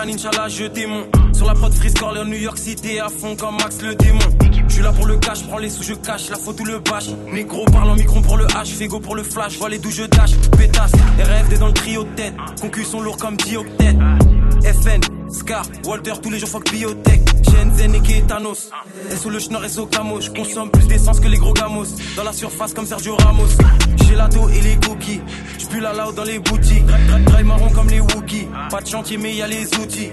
Quand je démon. Sur la prod Freeze en New York City, à fond comme Max le démon. Je suis là pour le cash, prends les sous, je cache, la photo le bâche. Négro parle en micro pour le H, Fego pour le flash, vois les d'où je dash. Pétasse, RFD dans le trio de tête. Concus sont lourds comme dioctète. FN, Scar, Walter, tous les jours fuck biotech. Shenzhen et Kétanos. Et sous le schnorr et sous camo. Je consomme plus d'essence que les gros gamos. Dans la surface comme Sergio Ramos. Dos et les cookies. J'pue la loud dans les boutiques. Dry marron comme les Wookiees. Pas de chantier, mais y a les outils.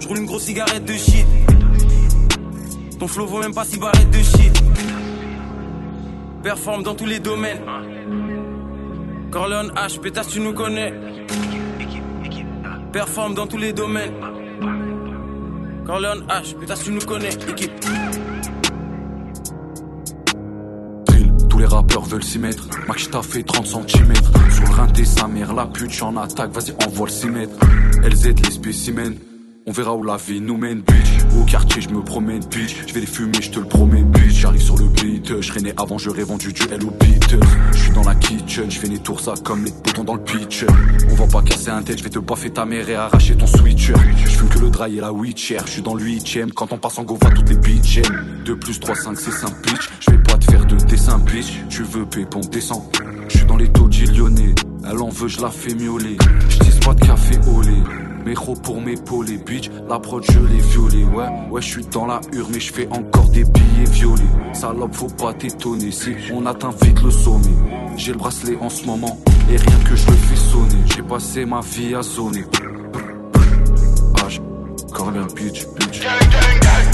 J'roule une grosse cigarette de shit. Ton flow vaut même pas si barrette de shit. Performe dans tous les domaines. Corleone H, pétasse, tu nous connais. Performe dans tous les domaines. Corleone H, pétasse, tu nous connais. Équipe. Tous les rappeurs veulent s'y mettre. Max, fait 30 cm. Sur le sa mère, la pute, j'en attaque, vas-y, envoie le 6 mètres. LZ, les spécimens. On verra où la vie nous mène, bitch. Au quartier, je me promène, bitch. Je vais les fumer, je te le promets, bitch. J'arrive sur le beat, je né avant, j'aurais vendu du au beat. Je suis dans la kitchen, je fais des tours ça comme les boutons dans le pitch. On va pas casser un tête, je vais te baffer ta mère et arracher ton switcher. Je fume que le dry et la witcher. Je suis dans le huitième, quand on passe en go, va toutes les bitches. 2 plus 3, 5, c'est simple, bitch. Je vais pas te faire de dessin, bitch. Tu veux pépon, descend. Je suis dans les taux lyonnais. Elle en veut, je la fais miauler. Je pas de café au lait. Méro pour m'épauler, bitch. La prod, je l'ai violé. Ouais, ouais, je suis dans la hure, mais je fais encore des billets violets. Salope, faut pas t'étonner si on atteint vite le sommet. J'ai le bracelet en ce moment, et rien que je le fais sonner. J'ai passé ma vie à zoner. H, Corleone, bitch, bitch. Gang, gang, gang.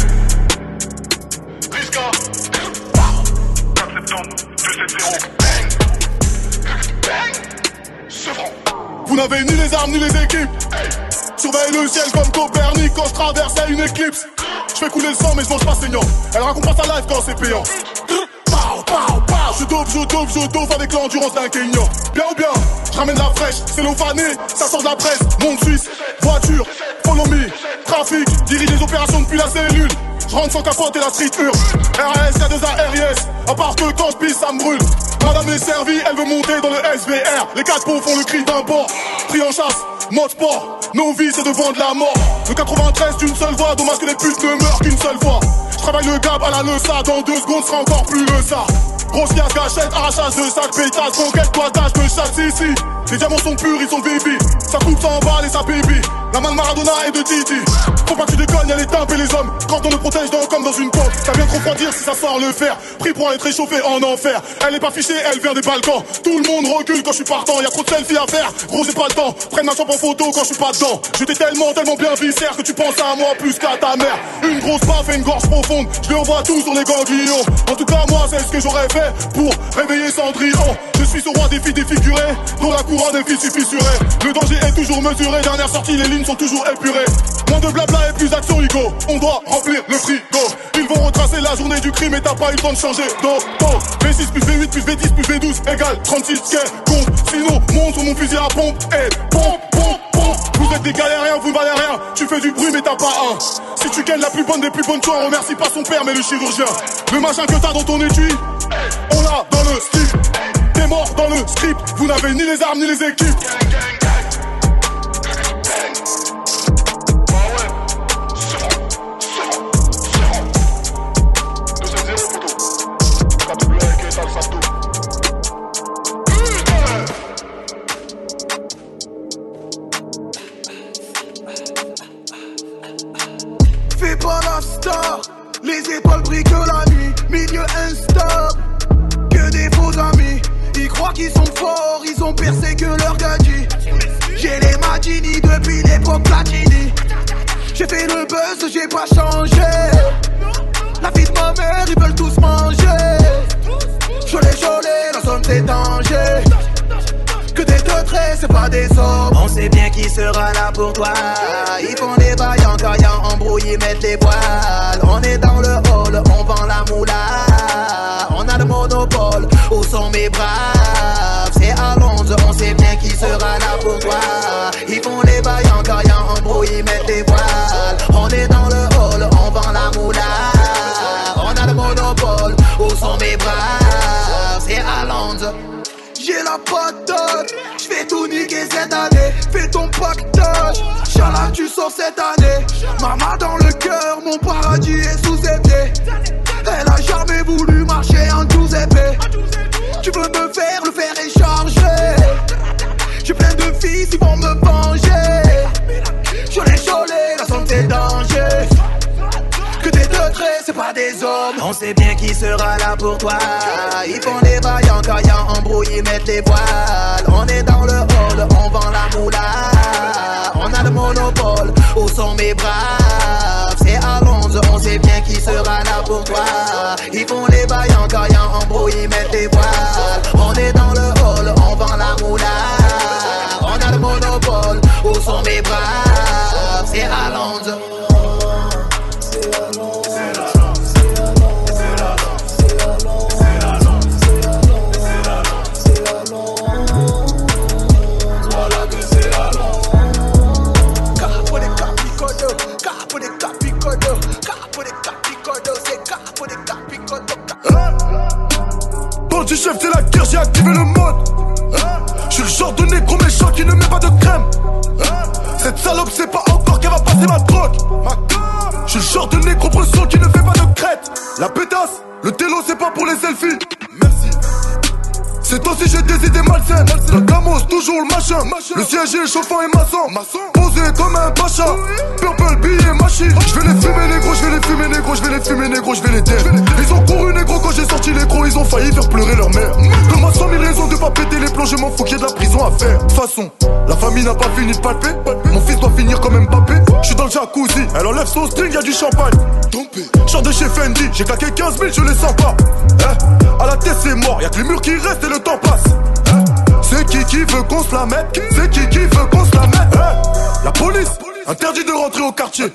Risca. 4 septembre, 270. Bang. Bang. Sevran. Vous n'avez ni les armes ni les équipes. Surveille le ciel comme Copernic quand je traversais une éclipse. Je fais couler le sang mais je mange pas saignant. Elle raconte pas sa life quand c'est payant. Pow. Je dope, je dope, je dope avec l'endurance d'un Kenyan. Bien ou bien, je ramène la fraîche, c'est fanée, ça sort de la presse. Monde suisse, voiture, follow trafic, dirige les opérations depuis la cellule. Je rentre sans capote et la street hurle. RS, y'a des ARIS, à part que quand je pisse, ça me brûle. Madame est servie, elle veut monter dans le SVR. Les quatre pauvres font le cri d'un bord. Pris en chasse, mode sport. Nos vies, c'est de vendre la mort. Le 93 d'une seule voix, dommage que les putes ne meurent qu'une seule fois. Je travaille le gab à la leça, dans deux secondes sera encore plus le. Grosse gâchette, arrachage de sac, pétasse, conquête, poitage de chasse ici. Les diamants sont purs, ils sont baby. Ça coupe, ça emballe et ça. La main de Maradona et de Titi. Faut pas que tu déconnes, y'a les tempes et les hommes. Quand on me protège dans, comme dans une pompe. T'as bien trop refroidir si ça sort le fer. Pris pour être réchauffé en enfer. Elle est pas fichée, elle vient des Balkans. Tout le monde recule quand je suis partant. Y'a trop de selfies à faire. Gros, j'ai pas le temps. Prenne ma chambre en photo quand je suis pas dedans. J'étais tellement, tellement bien viscère que tu penses à moi plus qu'à ta mère. Une grosse baffe et une gorge profonde. Je lui envoie tout sur les ganglions. En tout cas, moi, c'est ce que j'aurais fait pour réveiller Cendrillon. Je suis ce roi des filles défigurées. Dont la couronne est fille fissurée. Le danger est toujours mesuré. Dernière sortie, les lignes sont toujours épurées. Moins de blabla et plus d'action, Hugo. On doit remplir le frigo. Ils vont retracer la journée du crime et t'as pas eu le temps de changer d'auto. V6 plus V8 plus V10 plus V12 égale 36 quai compte. Sinon, monte sur mon fusil à pompe? Et pompe, pompe, pompe. Vous êtes des galériens, vous valez rien. Tu fais du bruit, mais t'as pas un. Si tu gagnes la plus bonne des plus bonnes, tu en remercie pas son père, mais le chirurgien. Le machin que t'as dans ton étui, on l'a dans le slip. T'es mort dans le script. Vous n'avez ni les armes ni les équipes. Fais pas la star, les étoiles brillent que la nuit, milieu instable, ont percé que leur gadget. J'ai les Magini depuis l'époque Platini. J'ai fait le buzz, j'ai pas changé. La vie de ma mère, ils veulent tous manger. Jolé, jolé, la zone c'est danger. Que des deux traits, c'est pas des hommes. On sait bien qui sera là pour toi. Ils font des bails en caillant, embrouillés, mettent les voiles. On est dans le hall, on vend la moula. On a le monopole, où sont mes braves? Qui sera là pour toi. Ils font des bails en caillant, embrouillés, mettent les voiles. On est dans le hall, on vend la moula. On a le monopole, où sont mes braves? C'est à J'ai la patate, j'vais tout niquer cette année. Fais ton pactage, Chala tu sors cette année. Maman dans le cœur, mon paradis est sous ses. Elle a jamais voulu marcher en douze épées. Tu veux me faire le faire échanger. Fils, ils vont me venger. Sur les cholés, la santé danger. Que tes deux traits, c'est pas des hommes. On sait bien qui sera là pour toi. Ils font des vaillants embrouille, ils mettent les voiles. On est dans le hall, on vend la moula. On a le monopole, où sont mes braves? C'est à Londres, on sait bien qui sera là pour toi. Ils font les Est chauffant et maçon. Posé comme un pacha. Purple billet machine. Je vais les fumer négro, je vais les fumer négro, je vais les fumer négro, je vais les taire. Ils ont couru négro quand j'ai sorti les gros, ils ont failli faire pleurer leur mère. Donne-moi 100 000 raisons de pas péter les plombs, je m'en fous qu'il y ait de la prison à faire. De toute façon, la famille n'a pas fini de palper. Mon fils doit finir comme Mbappé. Je suis dans le jacuzzi, elle enlève son string, y a du champagne. Genre de chez Fendi, j'ai claqué 15 000, je les sens pas. Hein à la tête c'est mort, y'a que les murs qui restent et le temps passe. Qui veut qu'on se la mette C'est qui qui veut qu'on se la mette Hein La police, interdit de rentrer au quartier.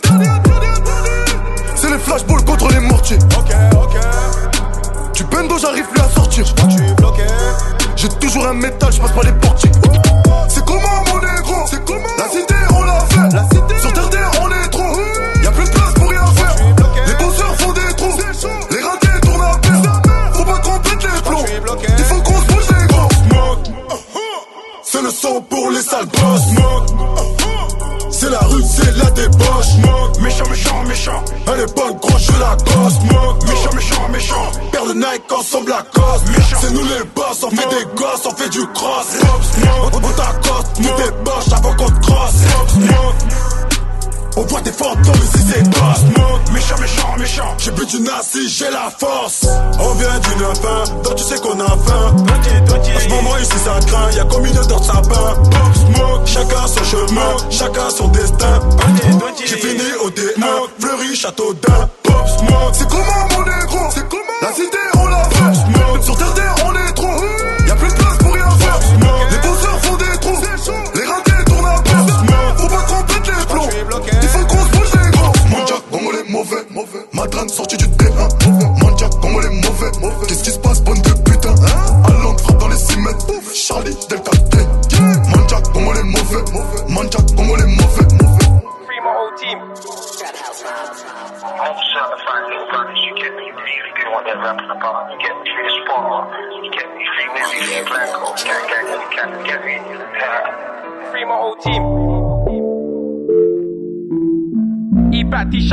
C'est les flashballs contre les mortiers. Ok, ok. Tu bendo, j'arrive plus à sortir. tu es bloqué. J'ai toujours un métal, je passe pas les portiers. C'est comment mon négro? C'est comment? La cité, on l'a fait. La cité. Sur terre, Le pour les sales boss. C'est la rue, c'est la débauche. Méchant, méchant, méchant. Elle est bonne, gros, je la gosse. Méchant, méchant, méchant. Père de Nike ensemble la cause. C'est nous les boss, on fait des gosses, on fait du cross. On, t'accoste, nous boches avant qu'on te crosse. On voit des fantômes ici c'est boss Méchant, méchant, méchant. J'ai bu du nasi, j'ai la force. On vient d'une fin, donc tu sais qu'on a faim En ce moment ici ça craint, y'a comme une odeur de sapin? Pop smoke, chacun son chemin, chacun son destin. J'ai fini au démon, Fleury, château d'un Pop smoke, c'est comment mon négro? C'est comment? La cité on l'a fait Sur terre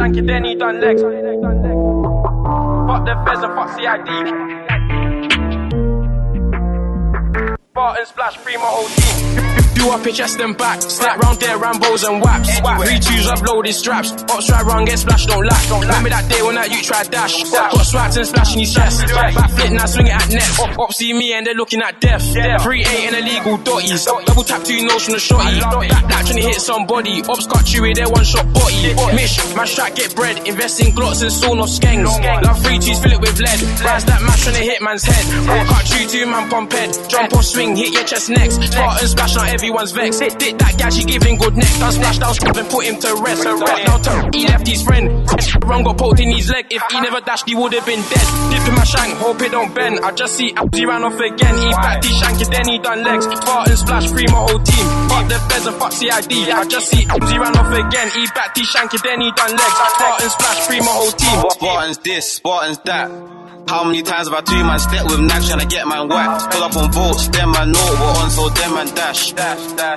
back T Shanky, then he done legs. Fuck the feds and fuck CID. Barton splash, free my whole team. Do up your chest and back. Snap round there, Rambos and waps. Three twos uploaded straps. Ops try run, get splashed, don't lack. Remember that day when that you tried dash. Got swaps and splashing his chest. Back flip, now swing it at net. Ops see me and they're looking at death. Three eight and illegal dotties. Double tap two nose from the shotty. That, that trying to hit somebody. Ops got you with their one shot body. Mish, my strap get bread. Invest in glots and sawn off skanks. Love three twos, fill it with lead. Rise that match trying to hit man's head. Walk out two, two man pump head. Jump off swing, hit your chest next. Spartan splash, now everyone's vexed. Did that guy, she giving good neck. Done splash down, strap and put him to rest. Cut down turn, he left his friend. Run got poked in his leg. If he never dashed, he would have been dead. Dip in my shank, hope it don't bend. I just see Abdi ran off again. He backed his shank and then he done legs. Spartan splash, free my whole team. Fuck the feds and fuck CID. I just see Abdi ran off again. He backed his shank and then he done legs. Spartan splash, free my whole team. Spartans this, Spartans that. How many times have I two man step with Nash trying to get man whacked? Pull up on votes, them man know we're on, so them man dash.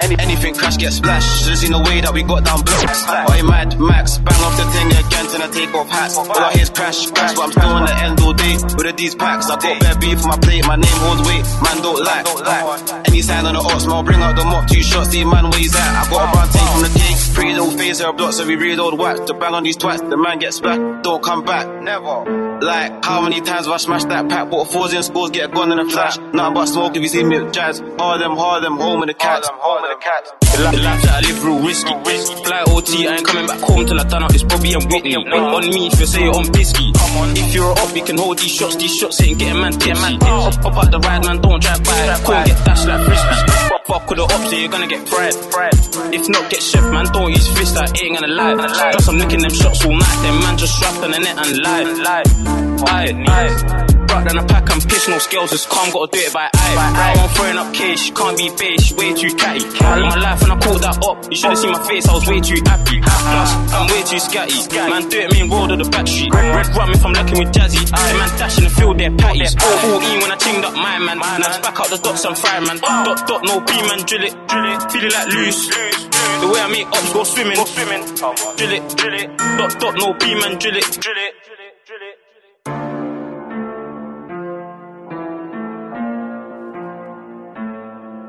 Any, anything crash get splashed. Should've seen the way that we got down blocks. Oi, mad Max, bang off the thing again, till I take off hats. All I hear crash, crash, but I'm still on the end all day with the these packs. I got bare beef for my plate, my name holds weight, man don't like. Any sign on the ops, man, bring out the mop, two shots, see man where he's at. I got a brown take from the cake, pretty little face, her block, so we read old wax. To bang on these twats, the man gets splat, don't come back, never. Like, how many times have I smashed that pack? Bought fours in scores, get a gun in a flash. Nothing but smoke if you see me with jazz. All them, all them, home in the cats. Home in the cats. The, li- the life that I live real risky. Fly OT, I ain't coming back home till I done up this Bobby and Whitney. Not on me if you say it on Bisky. If you're up, you can hold these shots. These shots ain't getting man tipsy. Up, up out the ride, man, don't drive by. Can't get dashed like frisbee. Fuck, fuck with the ops, yeah, you're gonna get fried. If not, get chef, man, don't use fist, I ain't gonna lie. Plus, I'm licking them shots all night. Them man just strapped on the net and lie. Aye, aye. Brought down a pack, I'm pissed, no skills, just calm, gotta do it by eye. I'm throwing up cash, can't be bitch, way too catty. I my life and I caught that up. You should've seen my face, I was way too happy. Plus, I'm way too scatty. Man, do it, mean road of the back street. Red rum if I'm looking with Jazzy. The man dash in the field, they're patties. 14 when I chinged up my man. Now it's back out the dots, I'm fire man. Dot, dot, no B man, drill it, drill it. Feeling like loose. The way I make ups go swimming, swimming. Drill it, drill it. Dot, dot, no B man, drill it. Drill it.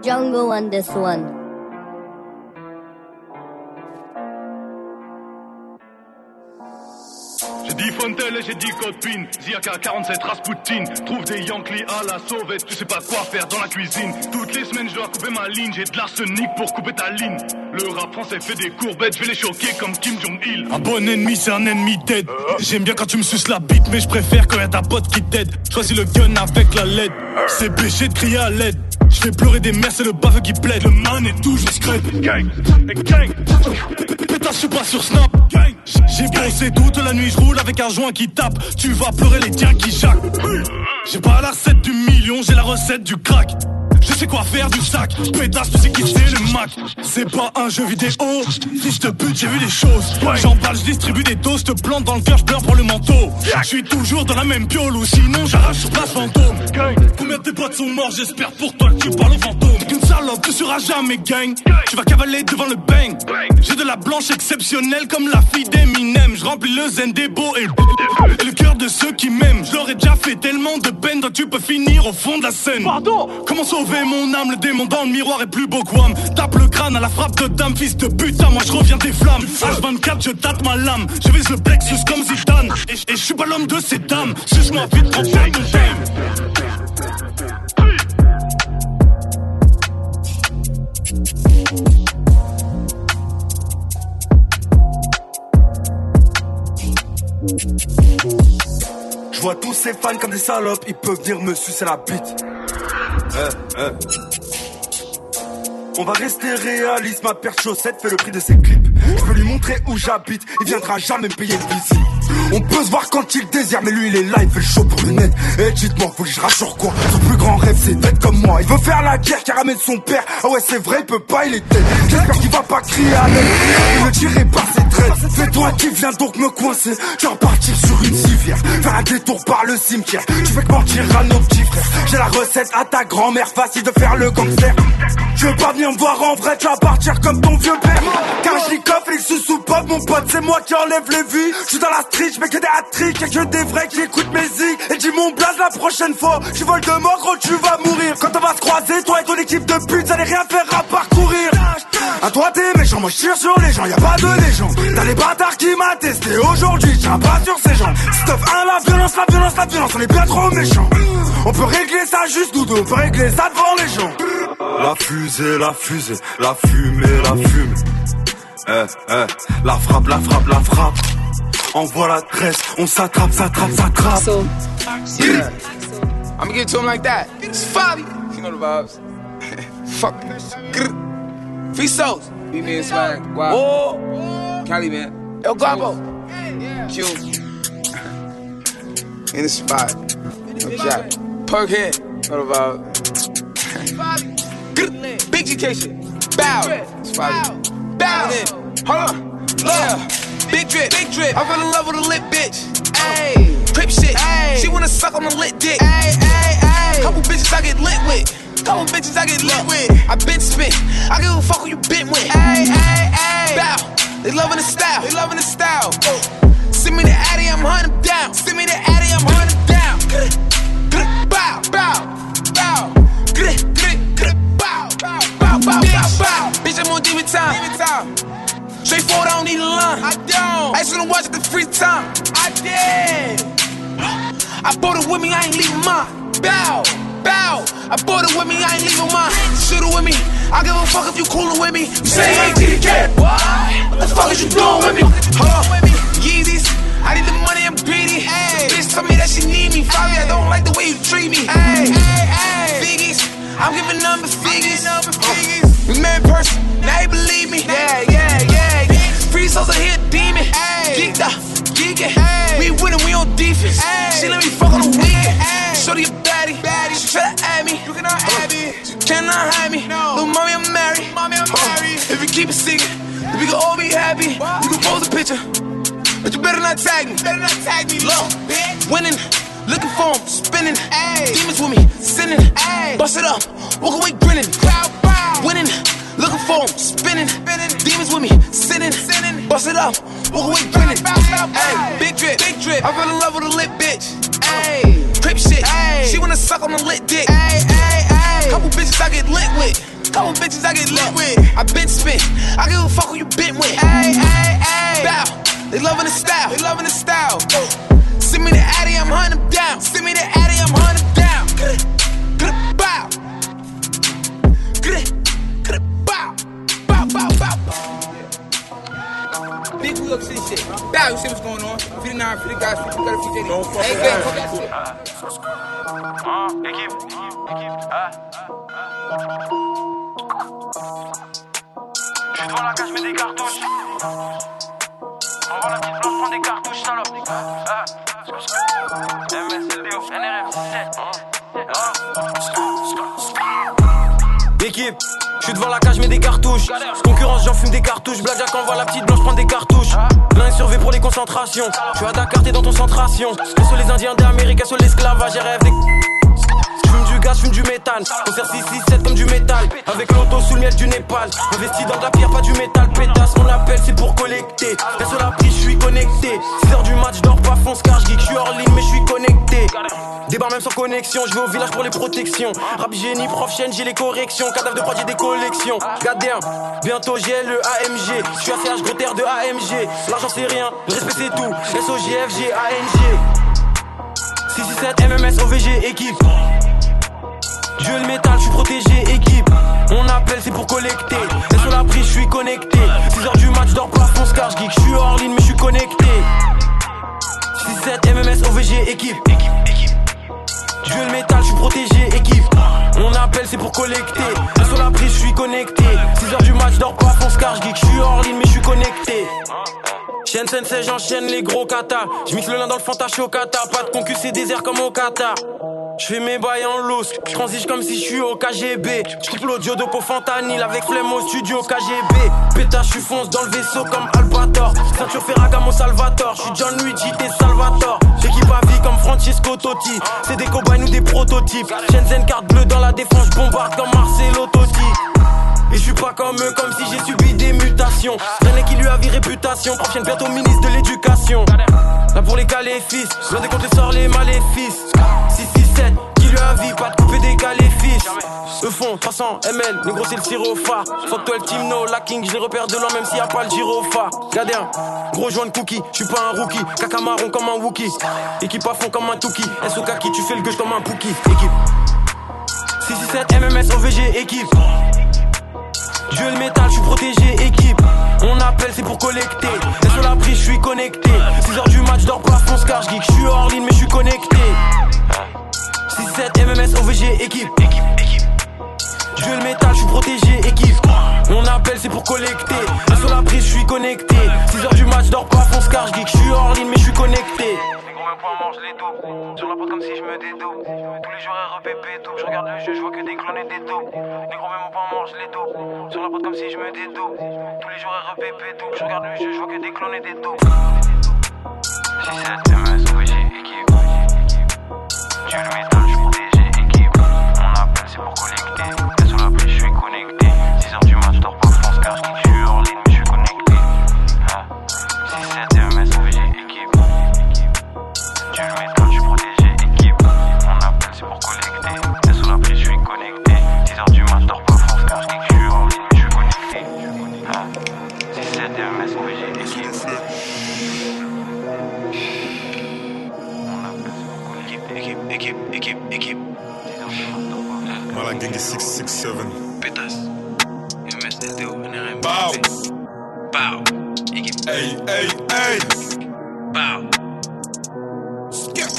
Jungle on this one. J'ai dit Fontel et j'ai dit copine. Ziaka 47 Rasputin. Trouve des Yankees à la sauvette. Tu sais pas quoi faire dans la cuisine. Toutes les semaines je dois couper ma ligne. J'ai de l'arsenic pour couper ta ligne. Le rap français fait des courbettes. Je vais les choquer comme Kim Jong-il. Un bon ennemi c'est un ennemi dead. J'aime bien quand tu me suces la bite. Mais je préfère quand y'a ta pote qui t'aide. Choisis le gun avec la LED. C'est péché de crier à l'aide. Je fais pleurer des mères, c'est le baveux qui plaide. Le man est toujours scrape. Gang, gang. Pétasse, je suis pas sur Snap. Gang. J'ai bossé toute la nuit, je roule avec un joint qui tape. Tu vas pleurer les tiens qui jacquent. J'ai pas la recette du million, j'ai la recette du crack. Je sais quoi faire du sac, pétasse, tu sais qui c'est le Mac. C'est pas un jeu vidéo, si je te bute, j'ai vu des choses. J'emballe, je distribue des doses, te plante dans le cœur, je pour le manteau. Je suis toujours dans la même piole ou sinon j'arrache sur place sont morts, j'espère pour toi que tu parles au fantôme. Qu'une salope, tu seras jamais gang. Tu vas cavaler devant le bang. J'ai de la blanche exceptionnelle comme la fille d'Eminem. Je remplis le zen des beaux et, et le cœur de ceux qui m'aiment. Je leur ai déjà fait tellement de peine, toi tu peux finir au fond de la scène. Pardon Comment sauver mon âme? Le démon dans le miroir est plus beau que Wham. Tape le crâne à la frappe de dame, fils de putain, moi je reviens des flammes. H24, je tâte ma lame. Je vise le plexus comme Zidane. Et, je suis pas l'homme de ces dames. Suce-moi vite, prends Je vois tous ces fans comme des salopes, ils peuvent venir me sucer la bite. Eh, eh. On va rester réaliste, ma paire de chaussettes fait le prix de ses clips. Je peux lui montrer où j'habite, il viendra jamais me payer le visite. On peut se voir quand il désire, mais lui il est là, il fait le show pour le net. Et dites-moi, faut que je quoi? Son plus grand rêve c'est d'être comme moi. Il veut faire la guerre car ramène son père. Ah ouais, c'est vrai, il peut pas, il est dead. J'espère qu'il va pas crier à l'aide. Il le tirer par ses traits. C'est toi qui viens donc me coincer. Je vais repartir sur une civière. Faire un détour par le cimetière. Tu fais que mentir à nos petits frères. J'ai la recette à ta grand-mère, facile de faire le gangster. Je veux pas venir me voir en vrai, tu vas partir comme ton vieux père. Mon pote, c'est moi qui enlève les vies. Je suis dans la street, je que des hat-tricks, et que des vrais qui écoutent mes zigs. Et dis mon blaze la prochaine fois, je vole de mort, gros, tu vas mourir. Quand on va se croiser, toi et ton équipe de pute, vous allez rien faire à parcourir. À toi t'es méchant, moi je tire sur les gens, y a pas de légende. T'as les bâtards qui m'a testé aujourd'hui, tiens sur ces gens. Stuff 1, la violence, la violence, la violence, on est bien trop méchants. On peut régler ça juste, Doudou, on peut régler ça devant les gens. La fusée, la fusée, la fumée, la fumée. Eh, eh, la frappe, la frappe, la frappe. Envoie la tresse, on s'attrape, s'attrape, s'attrape. Yeah. I'ma give it to him like that. It's Fabi. You know the vibes. Fuck. Grr. Free souls. Be me and Swag. Wow. Oh. Cali, man. El Guapo. Q. In the spot. No jack. Perk head. Know the vibe. Grr. Big education. Bow. It's Fabi. Bow. Hold on. Yeah. Big drip. Big drip. I fell in love with a lit bitch. Ayy. Crip shit. Ay. She wanna suck on the lit dick. Ay, ay, ay. Couple bitches I get lit with. Couple bitches I get lit with. I been spit. I give a fuck who you been with. Ay, ay, ay. Bow. They loving the style. They loving the style. Send me the Addy, I'm hunting down. Send me the Addy, I bought it with me, I ain't leaving mine. Bow, bow. I bought it with me, I ain't leaving mine. Shoot it with me. I give a fuck if you coolin' with me. You say you ain't TDK. What? What the fuck is you doing with me? Hold on with me. Yeezys. I need the money, I'm greedy. Hey. Bitch told me that she need me. Fabi, I don't like the way you treat me. Hey, hey, hey. Figgies. I'm giving number figures. Uh, we met in person, now you believe me. Yeah, yeah, yeah. yeah. Free souls are here, demon. Geeked up, geeking. We winning, we on defense. She let me fuck on the weekend. Shorty a baddie, baddie. She try to add me. You cannot have me. You cannot hide me. No. Little mommy, I'm married. Mommy, I'm married. If you keep it secret, we can all be happy. You can pose a picture. But you better not tag me. Better not tag me, low. Winning, looking for him, spinning. Ay. Demons with me, sinning. Ay. Bust it up, walk away grinning. Cloud bow. Winning, looking for him, spinning. spinning. Demons with me, sinning. sinning. Bust it up, walk away grinning. Ay. Big drip, big drip. I fell in love with a lit bitch. Ay. Crip shit. Ay. She wanna suck on the lit dick. Ay, ay, ay. Couple bitches I get lit with. Couple bitches I get lit with. I been spit. I give a fuck who you been with. Ay, ay, ay. Bow. They loving the style. They loving the style. Send me the Addy, I'm hunting them down. Send me the Addy, You see what's going on? 59, 50 guys, 50 guys, 50 Don't fuck hey, gang, fuck that shit. Équipe, équipe, ah. Je suis devant la cage, mets des cartouches. Envoie la petite blanche, prends des cartouches, salope. Ah, MSLDO, NRF, 7. Équipe, je suis devant la cage, mets des cartouches. Concurrence, j'en fume des cartouches. Blackjack envoie la petite blanche, prends des cartouches. L'un est surveillé pour les concentrations. Je suis à Dakar, t'es dans ton centration. Et sur les Indiens d'Amérique, sur l'esclavage, rêve des. Gaz, j'fume du méthane. Concert 667 comme du métal. Avec l'auto sous le miel du Népal. Investi dans de la pierre, pas du métal. Pétasse, mon appel, c'est pour collecter. Reste sur la prise, je suis connecté. 6h du match, dors pas, fonce car je suis hors ligne, mais je suis connecté. Débarre même sans connexion, je vais au village pour les protections. Rap génie, prof chaîne, j'ai les corrections. Cadavre de prod, j'ai des collections. Gadien, bientôt j'ai le AMG. Je suis ACH, gros de AMG. L'argent c'est rien, le respect c'est tout. SOGFG, ANG. 667 MMS OVG équipe. Dieu le métal, je suis protégé équipe. On appelle c'est pour collecter. Et sur la prise, je suis connecté. 6h du match, dors pas, fonce car geek. Je suis hors ligne, mais je suis connecté. 6-7 MMS OVG équipe. Dieu le métal, je suis protégé équipe. On appelle c'est pour collecter. Et sur la prise, je suis connecté. 6h du match, dors pas, fonce car geek. Je suis hors ligne, mais je suis connecté. Chaîne sensei, j'enchaîne les gros katas. J'mixe le lin dans le fanta, au kata. Pas de concu, c'est désert comme au Qatar. J'fais mes bails en loose, j'transige comme si j'suis au KGB. J'coupe l'audio de Cofantanil avec flemme au studio KGB. Pétage, j'suis fonce dans le vaisseau comme Albator. Ceinture Ferragamo Salvatore, j'suis John Luigi, t'es Salvatore. L'équipe à vie comme Francesco Totti. C'est des cobayes ou des prototypes. Shenzhen carte bleue dans la défense, j'bombarde comme Marcelo Totti. Et je suis pas comme eux, comme si j'ai subi des mutations. Traîner qui lui a vie réputation, prochaine bientôt ministre de l'éducation. Là pour les caléfis, l'un des comptes sort les maléfices. 667, qui lui a vie, pas de couper des caléfis. Eux font 300 ml, négro c'est le syropha. Fuck toi le team no, la king, je les repère de loin même s'il y a pas le gyropha. Gadin, gros joint de cookie, je suis pas un rookie. Caca marron comme un wookie. Équipe à fond comme un touki. SOK tu fais le gueule comme un pookie. Équipe. 667 MMS OVG équipe. Dieu le métal, je suis protégé, équipe. On appelle, c'est pour collecter. Et sur la prise, je suis connecté. 6h du match, dors pas, fonce car je geek. Je suis hors ligne, mais je suis connecté. 6-7 MMS OVG, équipe. Dieu le métal, je suis protégé, équipe m'appelle, c'est pour collecter. Et sur la prise, je suis connecté. 6 heures du match, dors pas, fonce car je dis que je suis hors ligne, mais je suis connecté. Je les doubles, sur la porte comme si je me dédouble. Tous les jours REPP double, je regarde le jeu, je vois que des clones et des doubles. Négro même pas mange les doubles, sur la porte comme si je me dédouble. Tous les jours REPP double, je regarde le jeu, je vois que des clones et des doubles. J'ai 7 MS, oui j'ai équipe. Tu le métal, je protégé équipe. Mon appel c'est pour collecter. Et sur la pluie, je suis connecté. 6 heures du match, je dors pas. c'est pour collecter. Sous la pluie, je suis connecté. 10h du mat, dors pas France, car je je suis en je suis connecté. Si c'est DMS, oui, j'ai équipe. Équipe, équipe, équipe, équipe. Voilà, gang 667. Pétasse. NRM. Bow. Bow. Équipe. Hey, hey, hey. Bow. Skip.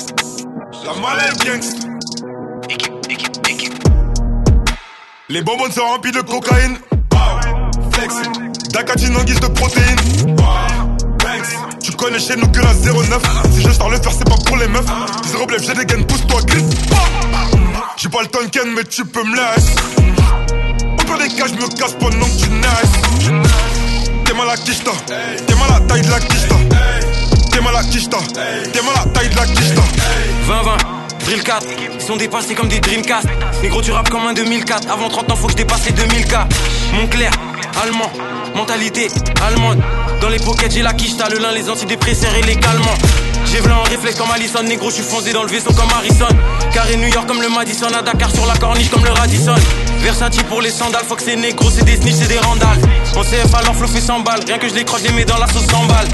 La malade. Les bonbons sont remplis de cocaïne. Flex. Dakatine en guise de protéines. Tu connais chez nous que la 09. Si je sors le faire, c'est pas pour les meufs. Zéro blef, j'ai des gains, pousse-toi, glisse. J'ai pas le tonken, mais tu peux me laisser. Au pire des cas, je me casse pendant que tu naisses. T'es mal à quicheta. T'es mal à taille de la quicheta. T'es mal à quicheta. T'es mal à taille de la quicheta. 20-20, Drill 4, ils sont dépassés comme des Dreamcast. Négro, tu rappes comme un 2004. Avant 30 ans, faut que je dépasse les 2000K. Montclair, allemand, mentalité allemande. Dans les pockets, j'ai la quicheta, le lin, les antidépresseurs et les calmants. J'ai v'là en réflexe comme Allison, négro, je suis foncé dans le vaisseau comme Harrison. Carré New York comme le Madison, à Dakar sur la corniche comme le Radisson. Versatile pour les sandales, faut que c'est négro, c'est des snitch, c'est des randales. En CFA, leur flow fait 100 balles, rien que je les croche, je les mets dans la sauce 100 balles.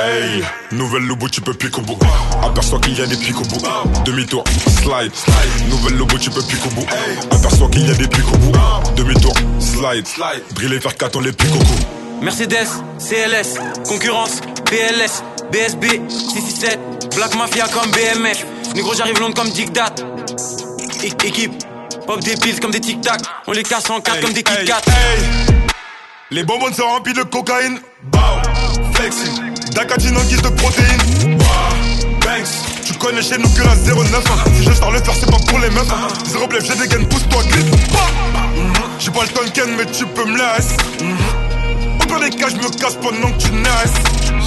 Hey, nouvelle lobo, tu peux piquer au bout. Aperçois qu'il y a des pics au bout. Demi-tour, slide. Nouvelle lobo, tu peux piquer au bout. Aperçois qu'il y a des pics au bout. Demi-tour, slide. Briller, faire 4 on les pique au cou. Mercedes, CLS, concurrence, BLS, BSB, 667, Black Mafia comme BMF. Négro, j'arrive long comme Dictat. Équipe, pop des pills comme des tic-tac. On les casse en quatre comme des Kit Kat. Les bonbons sont remplis de cocaïne. Bow, flexing. Dakatine en guise de protéines. Banks. Tu connais chez nous que la 09. Si je sors le faire, c'est pas pour les meufs. Zéro blef, j'ai des gains, pousse-toi, glisse. Mhm. J'ai pas le tonken, mais tu peux me laisser. Mhm. Au pire des cas, je me casse pendant que tu naisses.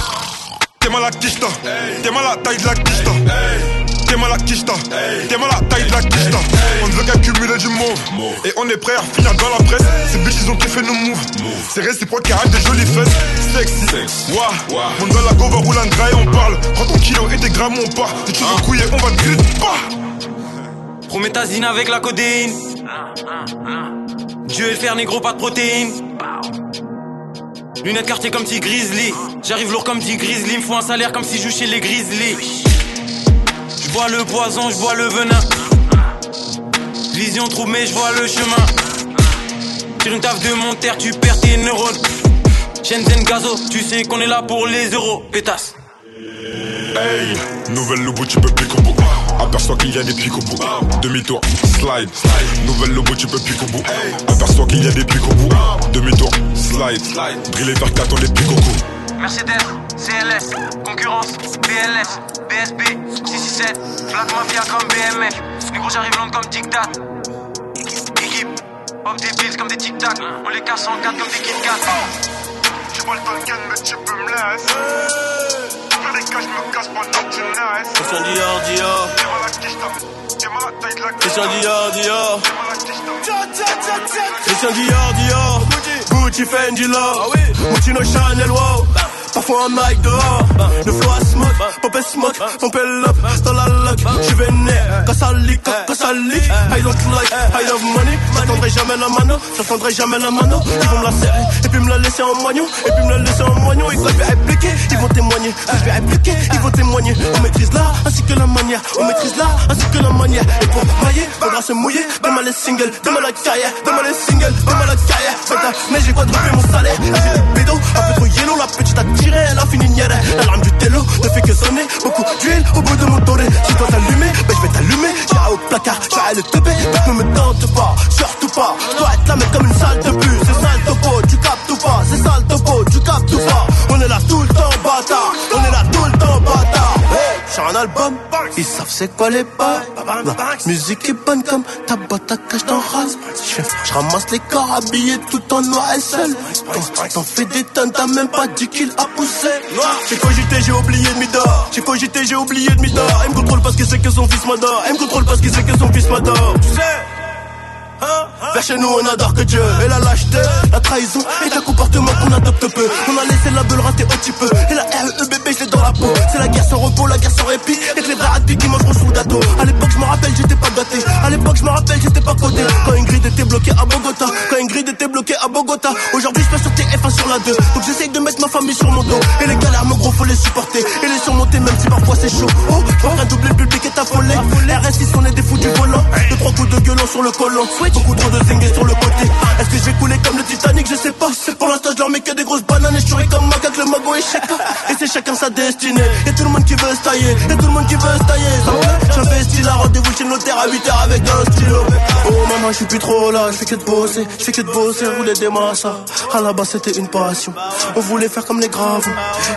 T'es mal à quicheta. T'es mal à taille de la quicheta. T'es mal à quicheta. T'es mal à taille de la quicheta. On ne veut qu'accumuler du mauve. Et on est prêt à finir dans la presse. Ces bitches, ils ont kiffé nos moves. C'est réciproque, qui arrête des jolies fesses. Sexy. Wouah. On doit la go, va rouler un gras et on parle. Prends ton kilo et tes grammes, on part. Tu veux couiller, on va te griller. Bah. Prométhazine avec la codéine. Dieu et le fer négro, pas de protéines. Lunettes quartier comme petit grizzly. J'arrive lourd comme petit grizzly. Me faut un salaire comme si je chez les grizzly. Je bois le poison, je bois le venin. Vision trouble, mais je vois le chemin. Tire une taf de mon terre, tu perds tes neurones. Shenzhen Gazo, tu sais qu'on est là pour les euros. Pétasse. Hey, nouvelle lobo, tu peux au bout. Aperçois qu'il y a des pics bout. Demi-tour, slide. Nouvelle lobo, tu peux au bout. Aperçois qu'il y a des pics bout. Demi-tour, slide. Briller vers 4 on les cou. Mercedes, CLS, concurrence, BLS, BSB, 667, Black Mafia comme BMF. Négro, j'arrive long comme Dictat. Équipe, pop des pills comme des tic-tac. On les casse en quatre comme des Kit Kat. J'ai pas le tonken, mais tu peux me laisser. Fais des cas, je me casse pendant que tu naisses. Christian Dior, Dior. T'es mal à quicheta. T'es mal à taille de la Christian Dior, Dior. T'es mal à Dior, Dior. Gucci, Fendi, Love. Moschino, Chanel, wow. Parfois un mic dehors, le flow à smoke, pop et smoke, pompe up dans la lock, j'suis vénère, quand ça leak, quand ça leak, I don't like, I love money, j'attendrai jamais la mano, j'attendrai jamais la mano, ils vont me la serrer, et puis me la laisser en moignon, et puis me la laisser en moignon, et quand je vais répliquer, ils vont témoigner, quand je vais répliquer, ils vont témoigner, on maîtrise l'art, ainsi que la manière, on maîtrise l'art, ainsi que la manière, et pour mailler, faudra se mouiller, demain les singles, demain la carrière, demain les singles, demain la carrière, mais j'ai quadruplé mon salaire, j'ai des pédos, un peu trop yellow, la petite a tiré, elle a fini nière, la larme du télo ne fait que sonner, beaucoup d'huile au bout de mon doré, toi t'allumer, ben je vais t'allumer, j'ai au placard, j'ai le teubé, ne me tente pas, surtout pas, je dois être là mais comme une salle de bus, c'est sale topo, tu captes ou pas, c'est sale topo, tu captes ou pas, on est là tout le temps bâtard, on est là tout le temps bâtard, hey, j'ai un album, ils savent c'est quoi les pas, la musique est bonne comme ta boîte à cache dans rase, je ramasse les corps habillés tout en noir et seul, t'en fais des tonnes, t'as même pas 10 kills à pousser, j'ai cogité, j'ai oublié de m'idore, j'ai cogité, j'ai oublié de m'idore, elle me contrôle parce que c'est que son fils m'adore, elle me contrôle parce que c'est que son fils m'adore, tu sais vers chez nous on adore que Dieu Et la lâcheté, la trahison et un comportement qu'on adopte peu. On a laissé la beule rater un petit peu Et la RE bébé je l'ai dans la peau. C'est la guerre sans repos, la guerre sans répit Et que les vrais rapides qui mangeront sous gâteau À l'époque je me rappelle j'étais pas gâté. À l'époque je me rappelle j'étais pas coté. Quand Ingrid était bloquée à Bogota Quand Ingrid était bloquée à Bogota Aujourd'hui je peux sur TF1 sur la 2 Donc j'essaye de mettre ma famille sur mon dos Et les galères mon gros faut les supporter Et les surmonter même si parfois c'est chaud. Oh, je un doubler le public est affolé. RS6 on est des fous du volant. De trois coups de gueule on sur le colon. Beaucoup trop de zingués sur le côté. Est-ce que je vais couler comme le Titanic? Je sais pas. Pour l'instant, je leur mets que des grosses bananes et je suis comme macaque le mago et je. Et c'est chacun sa destinée. Y'a tout le monde qui veut se tailler. Y'a tout le monde qui veut se tailler. J'investis la rendez-vous chez le notaire à 8h avec un stylo. Oh maman, je suis plus trop là. Je fais que de bosser. Je fais que de bosser. Rouler des massas. À la base, c'était une passion. On voulait faire comme les graves.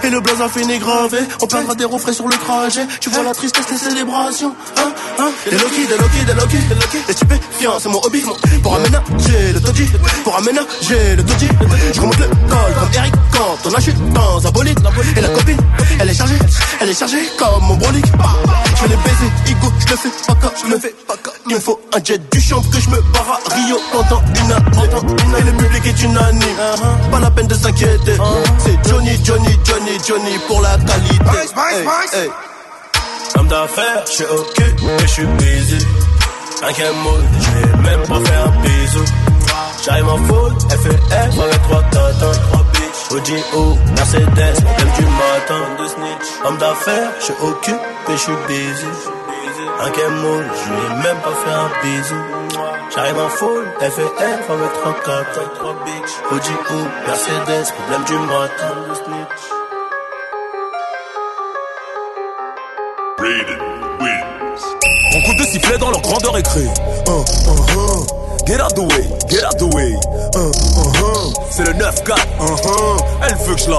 Et le blaze a fini gravé. On perdra des refrains sur le trajet. Tu vois la tristesse des célébrations. Hein, hein? Des Loki, des Loki, des Loki, des Loki. Des stupéfiants, c'est mon hobby. Pour aménager le Toji. Pour aménager le Toji. Je remonte le col comme Eric quand on a chute dans un bolide. Et la copine, elle est chargée. Elle est chargée comme mon brolic. Je vais les baiser, Igo, je le fais pas cas, je le fais pas cas. Il me faut un jet du champ que je me barre à Rio pendant une année. Et le public est unanime. Pas la peine de s'inquiéter. C'est Johnny, Johnny, Johnny, Johnny pour la qualité. Hey, hey. Homme d'affaires, je suis ok, mais je suis busy. Un game mode, je vais même pas faire un bisou. J'arrive en full, FF avec trois tatins, trois bitches. OGO, Mercedes, même du matin. Homme d'affaires, je suis occupé, je suis busy. Un game mode, je vais même pas faire un bisou. J'arrive en full, FF avec trois tatins, trois bitches. OGO, Mercedes, problème du matin. On compte de sifflets dans leur grandeur écrit. Uh, uh, uh. Get out the way, get out the way. Uh, uh. C'est le 9-4. Uh, uh. Elle veut que je la.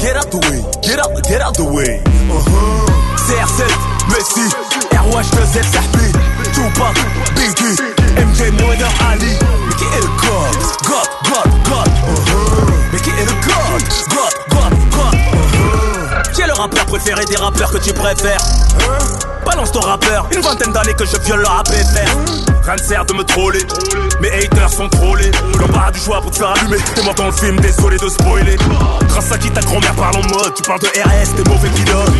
Get out the way, get out, get out the way. Uh, uh. CR7, Messi, RH2Z, Sahbi, Tupac, Biggie, MJ, Mayweather, Ali. Mais qui est le God? God, God, God. Mais qui est le God? God, God, God. Qui est le rappeur préféré des rappeurs que tu préfères? Balance ton rappeur, une vingtaine d'années que je viole le rap FR. Rien ne sert de me troller, mes haters sont trollés. L'embarras du choix pour te faire allumer. T'es mort dans le film, désolé de spoiler. Grâce à qui ta grand-mère parle en mode, tu parles de RS, t'es mauvais pilote.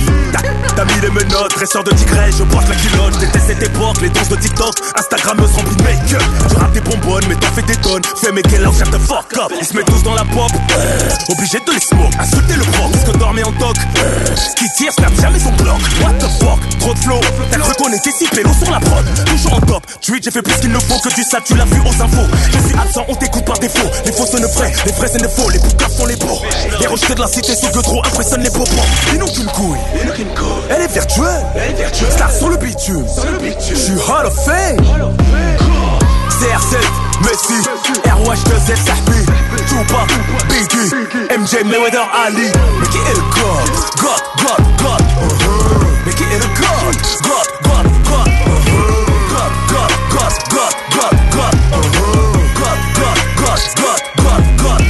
T'as- mis les menottes, dresseur de tigresse, je porte la culotte. Déteste cette époque, les danses de TikTok. Instagram me remplit de make-up. Tu rappes des bonbonnes, mais t'en fais des tonnes. Fais mes là, shut the fuck up. Ils se mettent tous dans la pop. Euh, obligé de les smoke. Insulter le prof, parce que dormait en toc. Qui tire, perd jamais son bloc. What the fuck, trop de flow. T'as cru qu'on était si pélo sur la prod. Toujours en top. Tweet, j'ai fait plus qu'il ne faut que tu saches, tu l'as vu aux infos. Je suis absent, on t'écoute par défaut. Les faux sonnent vrais, les vrais c'est des faux. Les boucaves sont les beaux. Les rejetés de la cité sur que trop impressionnent les popos. Ils n'ont qu'une couille. Elle est virtuelle. Star sur le bitume. Je suis Hall of Fame. CR7, Messi, RH2Z, Sahbi, Tupac, Biggie, MJ, Mayweather, Ali. Mais qui est le God? God, God, God. Mais qui est le God? God, God, God. God, God, God, God, God, God. God, God, God, God, God.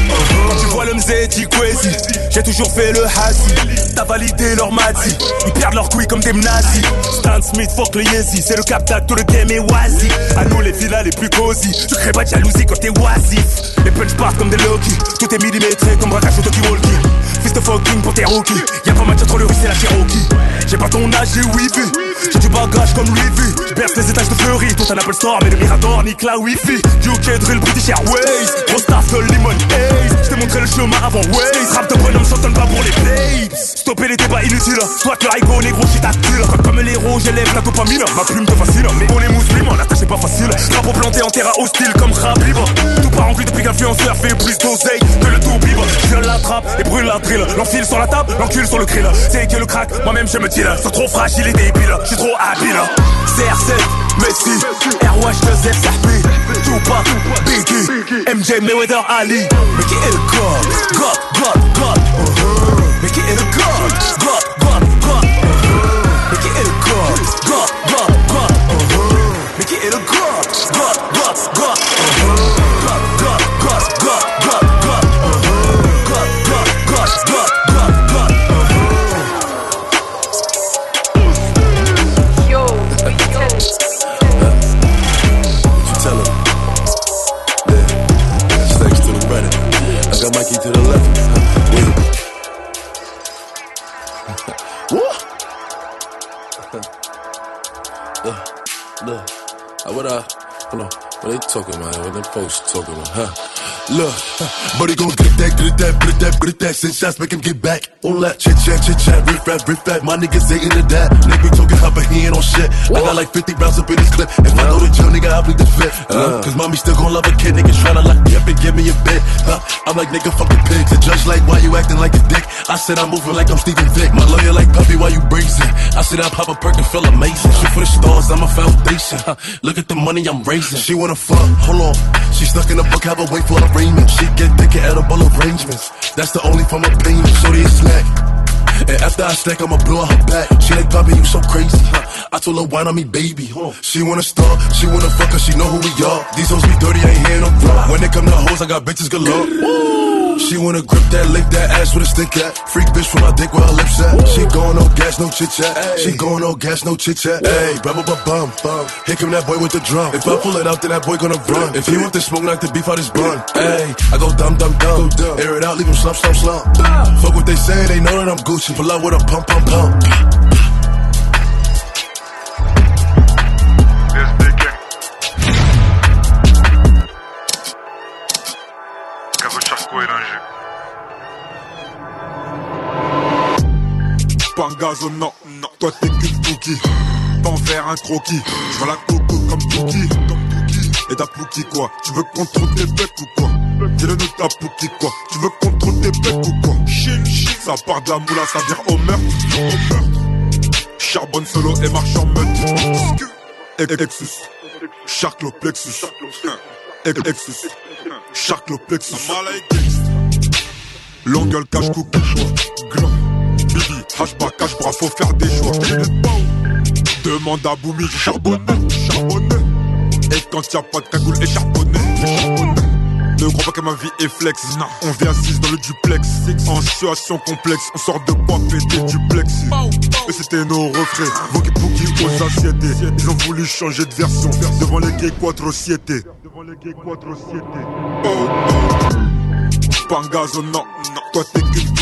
Quand tu vois Mzeti Kwezi, j'ai toujours fait le hasi. T'as validé leur mati, ils perdent leur couilles comme des nazis. Stan Smith, fuck le c'est le captacle, tout le game est oisi. À nous les villas les plus cosy, tu crées pas de jalousie quand t'es oisif. Les punch partent comme des Loki, tout est millimétré comme braquage au Toki Walkie. Fist of fucking pour tes rookies, y'a pas match entre le russe et la Cherokee. J'ai pas ton âge, j'ai wifi. J'ai du bagage comme Louis V. Je berce les étages de Fleury, tout un Apple Store, mais le Mirador nique la Wi-Fi. UK Drill, British Airways, gros staff Lemon Haze. J't'ai montré le chemin avant Waze. Rap de bonhomme, s'entend pas pour les babes. Stopper les débats inutiles, soit le Raigo, négro, shit à Comme, comme les héros, j'élève la dopamine. Ma plume te fascine, mais on est musulmans, la tâche est pas facile. Drapeau planté en terrain hostile comme Khabib. Tout part en cul depuis qu'influenceur fait plus d'oseille que le tout bib. Je la trappe et brûle la drill. L'enfile sur la table, l'encule sur le grill. C'est que le crack, moi-même je me tire. C'est trop fragile et débile, je suis trop habile. CR7, Messi, RH2Z, Sahbi, Tupac, Biggie, MJ, Mayweather, Ali. Qui est le God? God, God, God. Uh-huh. Mais qui est le God, God. Talking about? What them folks talking about? Huh? Look. But he gon' get that, get that, get that, get that. Send shots, make him get back. All that chit chat, chit chat, riff rap, riff rap. My niggas ain't into that. Nigga talking hot, but he ain't on shit. I got like 50 rounds up in this clip. If I go to jail, nigga, I'll plead the fifth. Uh, Cause mommy still gon' love a kid. Niggas tryna lock me up and give me a bit. Huh? I'm like, nigga, fucking pig. The judge like, why you acting like a dick? I said I'm moving like I'm Steven Vick. My lawyer like, puppy, why you bracing? I said I pop a perk and feel amazing. Shoot for the stars, I'm a foundation. Huh? Look at the money I'm raising. She wanna fuck, hold on. She stuck in a book, have a wait for arraignment. She get thick at edible arrangements. That's the only form of pain. Shorty a snack. And after I stack, I'ma blow her back. She like, Bobby, you so crazy. Huh? I told her, wine on me, baby. Huh? She wanna start, she wanna fuck, she know who we are. These hoes be dirty, I ain't hearing no fraud. When they come to hoes, I got bitches galore. She wanna grip that, lick that ass with a stick at. Freak bitch from my dick where her lips at. She going no gas, no chit chat. She going no gas, no chit chat. Hey, bum bum bum bum. Here come that boy with the drum. If I pull it out, then that boy gonna run. If he want the smoke, knock the beef out his bun. Hey, I go dumb dumb dumb. Air it out, leave him slump slump slump. Fuck what they say, they know that I'm Gucci. Pull out with a pump pump pump. Gazonnant, non, toi t'es qu'une cookie. T'en faire un croquis, je veux la coco comme Pookie. Et ta Pookie quoi? Tu veux contrôler tes becs ou quoi? Dis-le nous ta Pookie quoi? Tu veux contrôler tes becs ou quoi? Ça part de la moula, ça vire au meurtre. Au meurtre. Charbonne solo et marche en meute. Exus. Charcloplexus. Exus. Charcloplexus. Longueule cache cookie. Gland. Hache pas, cache bras, faut faire des choix. Demande à Boumi, charbonné, charbonné. Et quand y'a pas de cagoule, et. Ne crois pas que ma vie est flex. On vit assise dans le duplex. En situation complexe, on sort de quoi péter duplex. Et c'était nos refrains. Boogie aux assiettes. Ils ont voulu changer de version. Devant les gays quattro siete. Devant les gays quattro siete. Oh, oh. Toi t'es qu'une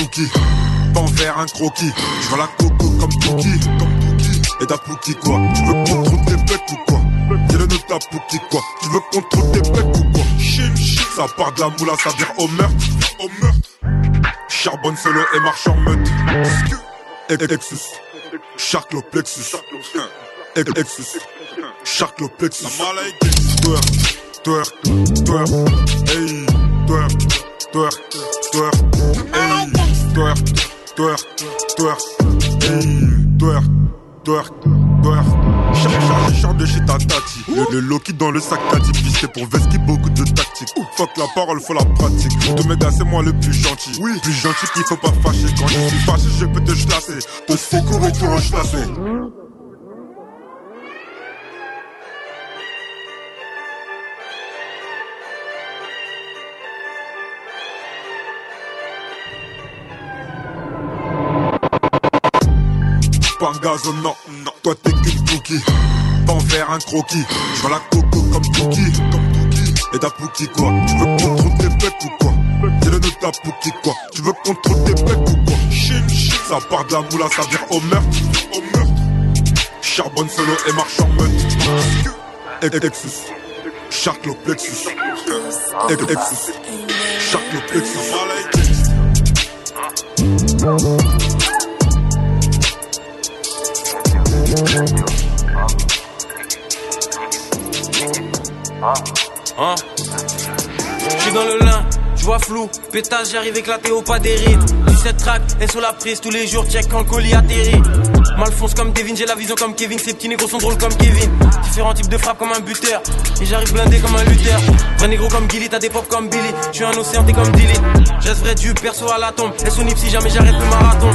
cookie. T'en faire un croquis. Je la coco comme Pookie. Et ta Pookie quoi? Tu veux contrôler tes becs ou quoi? Dis-le de ta Pookie quoi? Tu veux contrôler tes becs ou quoi? Ça part de la moula, ça vire au meurtre. Au meurtre. Charbonne solo et marche en meute. Exus. Charcloplexus. Exus. Charcloplexus. Twerk. Twerk. Twerk. Hey. Twerk. Twerk. Twerk. Twerk. Twerk. Twerk. Twerk. Charge, charge, de chez ta tati. Le, le Loki dans le sac tati pisté pour Veski, beaucoup de tactique. Fuck la parole, faut la pratique. Te méga, c'est moi le plus gentil. Oui, plus gentil qu'il faut pas fâcher. Quand je suis fâché, je peux te chlasser. Te secours et te reclasser. Non. Toi t'es qu'une cookie. T'en faire un croquis. Je veux la coco comme Pookie. Et ta Pookie quoi? Tu veux contrôler tes becs ou quoi? Dis-le de ta Pookie quoi? Tu veux contrôler tes becs ou quoi? Ça part de la moula, ça vire au meurtre. Au meurtre. Charbonne solo et marche en meute. Exus. Charcloplexus. Exus. Charcloplexus. Hein J'suis dans le lin, j'vois flou, pétage, j'arrive éclaté au pas des rides. 17 tracks, et sur la prise tous les jours, check quand le colis atterrit. Malfonce comme Devin, j'ai la vision comme Kevin, ces petits négros sont drôles comme Kevin. Différents types de frappes comme un buteur, et j'arrive blindé comme un lutteur. Vrai négro comme Gilly, t'as des pop comme Billy. J'suis un océan, t'es comme Dilly. J'reste vrai du perso à la tombe, et son si jamais j'arrête le marathon.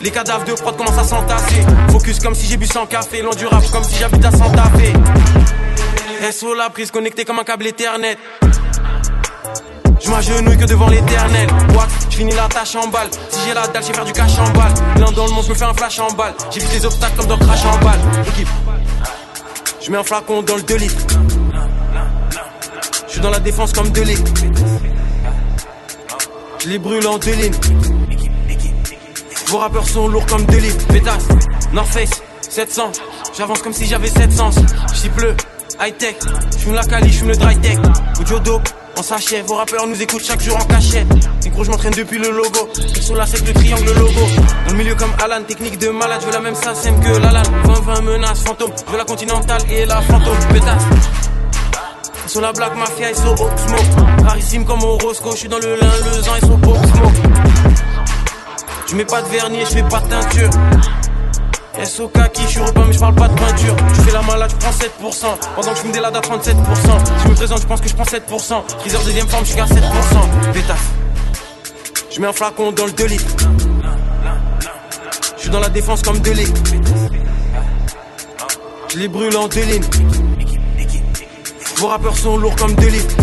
Les cadavres de prod commencent à s'entasser. Focus comme si j'ai bu sans café. Loin du rap comme si j'habite à Santa Fe. SO la prise connectée comme un câble éternel. Je m'agenouille que devant l'éternel. Je finis la tâche en balle. Si j'ai la dalle, j'ai faire du cash en balle. L'un dans le monde, je me fais un flash en balle. J'évite les obstacles comme dans crash en balle. Équipe. Je mets un flacon dans le 2 litres. Je suis dans la défense comme 2 litres. Je les brûle en deux lignes. Vos rappeurs sont lourds comme litres. Pétasse, North Face, 700. J'avance comme si j'avais 700. J'y bleu, high tech. J'fume la cali, j'fume le dry tech. Audio dope, en sachet. Vos rappeurs nous écoutent chaque jour en cachet. Micro, je m'entraîne depuis le logo. Sur la sec, le triangle, le logo. Dans le milieu comme Alan, technique de malade. Je veux la même SACEM que Lalan. 20-20 menaces, fantôme. Je veux la continentale et la fantôme. Pétasse. Sur la blague mafia, ils sont au smoke. Rarissime comme au Roscoe. Je suis dans le lin, le ils sont au smoke. Je mets pas de vernis, je fais pas de teinture. SO kaki, je suis repeint mais je parle pas de peinture. Je fais la malade, je prends 7%. Pendant que je fume des ladas à 37%. Si je me présente, je pense que je prends 7%. Freezer deuxième forme, je suis qu'à 7%. Pétasse. Je mets un flacon dans le 2 litres. Je suis dans la défense comme 2 litres. Je les brûle en deux lignes. Vos rappeurs sont lourds comme 2 litres.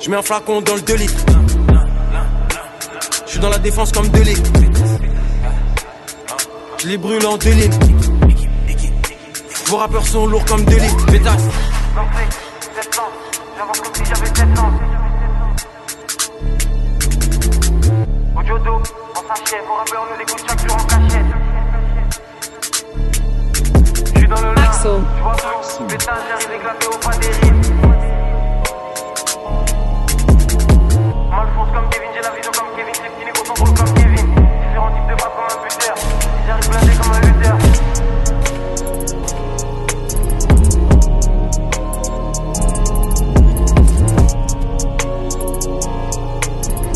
Je mets un flacon dans le 2 litres. Je suis dans la défense comme 2 litres. Je les brûle en deux lignes. Vos rappeurs sont lourds comme deux litres. Pétasse. J'avance comme si j'avais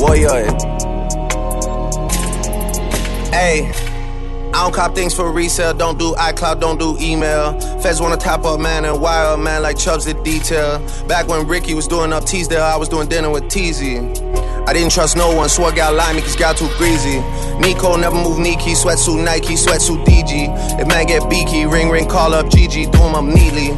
Warrior. Hey. I don't cop things for resale, don't do iCloud, don't do email. Feds wanna top up man and wire man like Chubbs did detail. Back when Ricky was doing up Teasdale, I was doing dinner with Teasy. I didn't trust no one, swore gal lie me cause gal too greasy. Nico never move Nike, sweatsuit Nike, sweatsuit DG. If man get beaky, ring ring, call up GG, do him up neatly.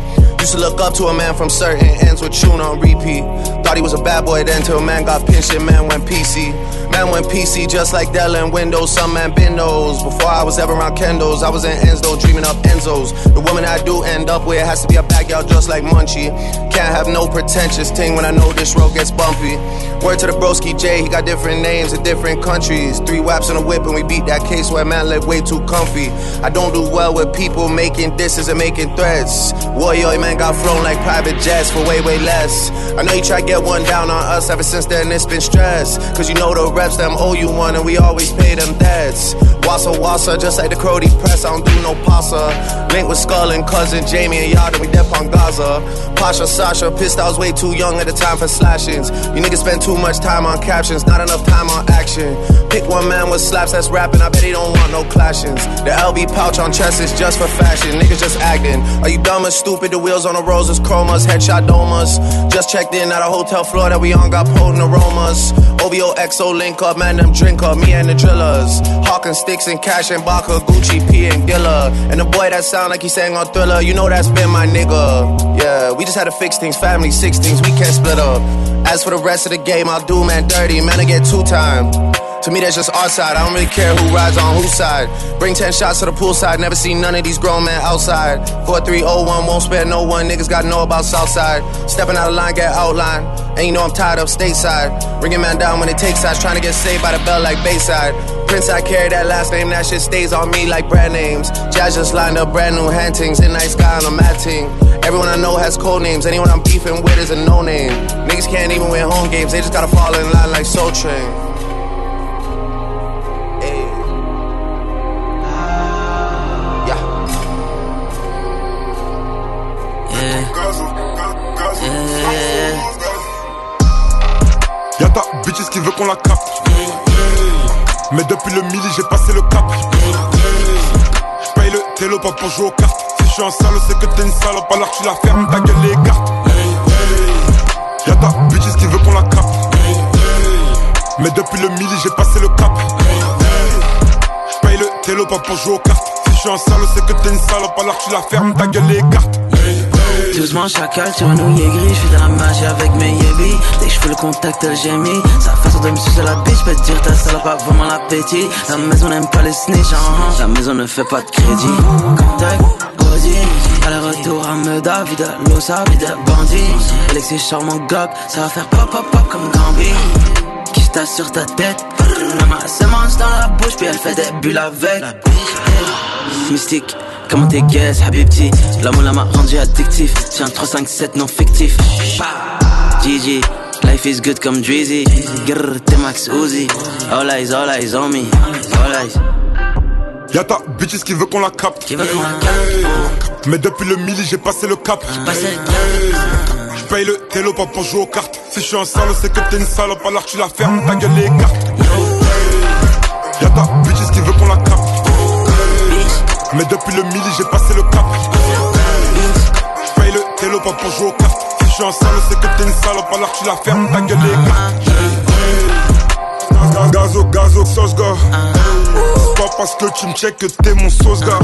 Used to look up to a man from certain ends with tune on repeat. Thought he was a bad boy then till man got pinched and man went PC. Man went PC just like Dell and Windows, some man been. Before I was ever around Kendall's, I was in Enzo dreaming up Enzo's. The woman I do end up with has to be a bad backyard just like Munchie. Can't have no pretentious thing when I know this road gets bumpy. Word to the broski J, he got different names in different countries. Three waps in a whip and we beat that case where man live way too comfy. I don't do well with people making disses and making threats. Warrior man got flown like private jets for way, way less. I know you try to get one down on us ever since then it's been stress. Cause you know the reps them owe you one and we always pay them debts. Wassa wassa, just like the Crody press, I don't do no pasta. Link with Skull and cousin Jamie and Yada, we dep on Gaza. Pasha Sasha, pissed I was way too young at the time for slashings. You niggas spend too much time on captions, not enough time on action. Pick one man with slaps that's rapping, I bet he don't want no clashings. The LB pouch on chest is just for fashion, niggas just acting. Are you dumb or stupid? The wheels on the roses, chromas, headshot domas. Just checked in at a hotel floor that we on, got potent aromas. OVO XO link up, man, them drink up, me and the drillers. Hawking sticks and cash and Baka, Gucci, P and Gilla. And the boy that sound like he sang on Thriller, you know that's been my nigga. Yeah, we just had to fix things, family, six things, we can't split up. As for the rest of the game, I'll do man dirty, man, I get two time. To me, that's just our side. I don't really care who rides on whose side. Bring 10 shots to the poolside. Never seen none of these grown men outside. 4301, won't spare no one. Niggas gotta know about Southside. Stepping out of line, get outline. And you know I'm tired of stateside. Bringing man down when it takes sides. Trying to get saved by the bell like Bayside. Prince, I carry that last name. That shit stays on me like brand names. Jazz just lined up brand new hantings. In night sky on a mat team. Everyone I know has code names. Anyone I'm beefing with is a no name. Niggas can't even win home games. They just gotta fall in line like Soul Train. Bitches qui veut qu'on la capte? Mais depuis le midi, j'ai passé le cap. J'paye le télo pas pour jouer aux cartes. Si je suis un salaud, c'est que t'es une salope, alors tu la fermes, ta gueule les cartes. Y'a ta bitches qui veut qu'on la capte? Mais depuis le midi, j'ai passé le cap. J'paye le télo pas pour jouer aux cartes. Si je suis un salaud, c'est que t'es une salope, alors tu la fermes, ta gueule les cartes. Doucement chacal sur un ouïe gris, j'fais de la magie avec mes yébis Dès que j'fais le contact j'ai mis Sa façon de me sucer la bitch, peux te dire ta salope a vraiment l'appétit. La maison n'aime pas les snitch, hein. la maison ne fait pas de crédit. Contact, Audi, aller-retour à Meda, vide l'osa, vide bandit. Alexis charmant Glock, ça va faire pop pop pop comme Gambi Qui sur ta tête, la main se mange dans la bouche puis elle fait des bulles avec. Mystique Comment t'es guess, Habibti La moula m'a rendu addictif Tiens 3, 5, 7 non fictif GG. Life is good comme Drizzy. Grrr, t'es Max Uzi. All eyes, all eyes on me. All eyes. Y'a ta bitches qui veut qu'on la capte. Qui veut qu'on la capte. Mais depuis le mili, j'ai passé le cap. Passé le cap. J'paye le télo pas pour jouer aux cartes. Si je suis un sale, c'est que t'es une salope, alors tu la fermes, ta gueule les cartes. Y'a ta bitches qui veut qu'on la capte. Mais depuis le mili, j'ai passé le cap. J'paye le télo pas pour jouer aux cartes. Si je suis un sale, c'est que t'es une salope, alors tu la fermes, ta gueule cartes. Gazo, gazo, sauce gars. C'est pas parce que tu me check que t'es mon sauce gars.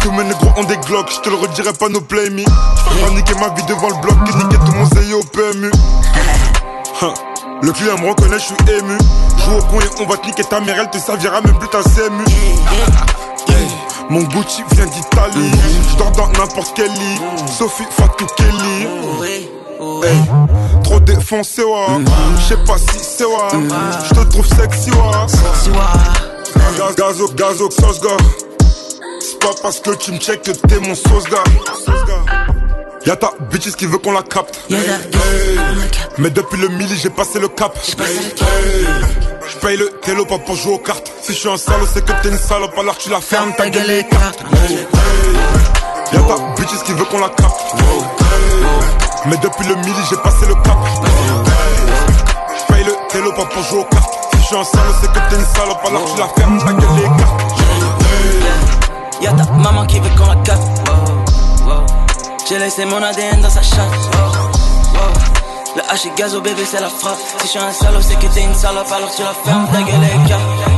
Tous mes négros ont des glocks, je te le redirai pas no play me. J'peux pas niquer ma vie devant le bloc, que niquer tout mon zéyo au PMU. Le client me reconnaît, je suis ému. Joue au con et on va te niquer ta mère, elle te servira même plus ta CMU. Mon Gucci vient d'Italie, je dors dans n'importe quel lit. Sophie Fatou Kelly. Hey, trop défoncé, wa. Je sais pas si c'est wa. Je te trouve sexy, wa. Gaz- Gazo, gazo, sauce gars. C'est pas parce que tu me check que t'es mon sauce gars. Y'a ta bitches qui veut qu'on la capte. Mais depuis le mili, j'ai passé le cap. Le télo pas pour jouer aux cartes. Si je suis un salaud, c'est que t'es une salope, alors tu la fermes, ta gueule les cartes. Y'a ta bitches qui veut qu'on la capte. Mais depuis le mili, j'ai passé le cap. J'paye le télo pas pour jouer aux cartes. Si je suis un salaud, c'est que t'es une salope, alors tu la fermes, ta gueule les cartes. Y'a ta maman qui veut qu'on la capte. J'ai laissé mon ADN dans sa chatte. Le H gaz au bébé, c'est la frappe. Si je suis un salaud, c'est que t'es une salope, alors tu la fermes, ta gueule est